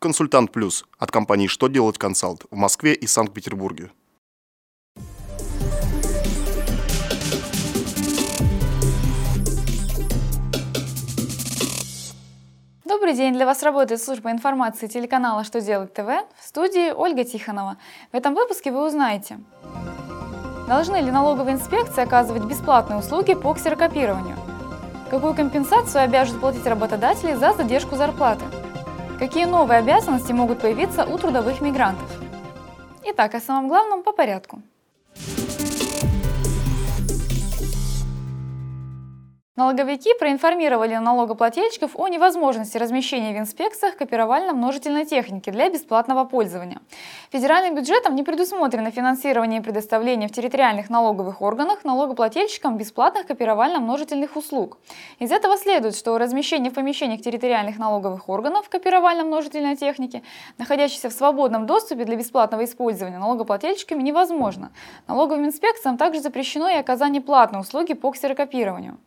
Консультант Плюс от компании «Что делать консалт» в Москве и Санкт-Петербурге. Добрый день! Для вас работает служба информации телеканала «Что делать ТВ» в студии Ольга Тихонова. В этом выпуске вы узнаете, должны ли налоговые инспекции оказывать бесплатные услуги по ксерокопированию, какую компенсацию обяжут платить работодатели за задержку зарплаты, какие новые обязанности могут появиться у трудовых мигрантов. Итак, о самом главном по порядку. Налоговики проинформировали налогоплательщиков о невозможности размещения в инспекциях копировально-множительной техники для бесплатного пользования. Федеральным бюджетом не предусмотрено финансирование и предоставление в территориальных налоговых органах налогоплательщикам бесплатных копировально-множительных услуг. Из этого следует, что размещение в помещениях территориальных налоговых органов копировально-множительной техники, находящейся в свободном доступе для бесплатного использования налогоплательщиками, невозможно. Налоговым инспекциям также запрещено и оказание платной услуги по ксерокопированию.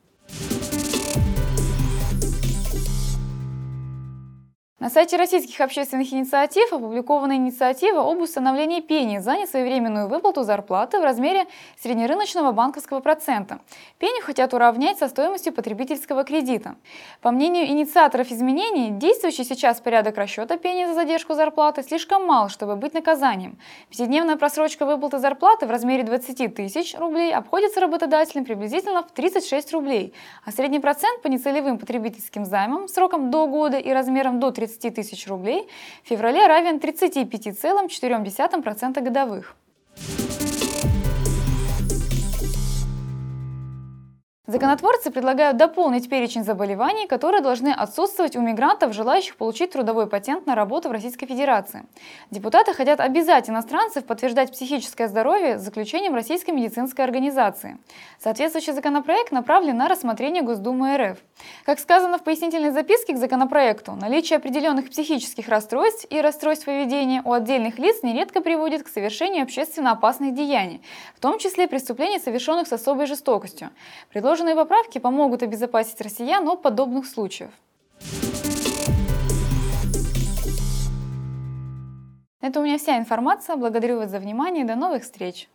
На сайте российских общественных инициатив опубликована инициатива об установлении пени за несвоевременную выплату зарплаты в размере среднерыночного банковского процента. Пеню хотят уравнять со стоимостью потребительского кредита. По мнению инициаторов изменений, действующий сейчас порядок расчета пени за задержку зарплаты слишком мал, чтобы быть наказанием. Пятидневная просрочка выплаты зарплаты в размере 20 тысяч рублей обходится работодателям приблизительно в 36 рублей, а средний процент по нецелевым потребительским займам сроком до года и размером до 30 30 тысяч рублей в феврале равен 35,4% годовых. Законотворцы предлагают дополнить перечень заболеваний, которые должны отсутствовать у мигрантов, желающих получить трудовой патент на работу в Российской Федерации. Депутаты хотят обязать иностранцев подтверждать психическое здоровье заключением Российской медицинской организации. Соответствующий законопроект направлен на рассмотрение Госдумы РФ. Как сказано в пояснительной записке к законопроекту, наличие определенных психических расстройств и расстройств поведения у отдельных лиц нередко приводит к совершению общественно опасных деяний, в том числе преступлений, совершенных с особой жестокостью. Предложено Предложенные поправки помогут обезопасить россиян от подобных случаев. Это у меня вся информация. Благодарю вас за внимание до новых встреч!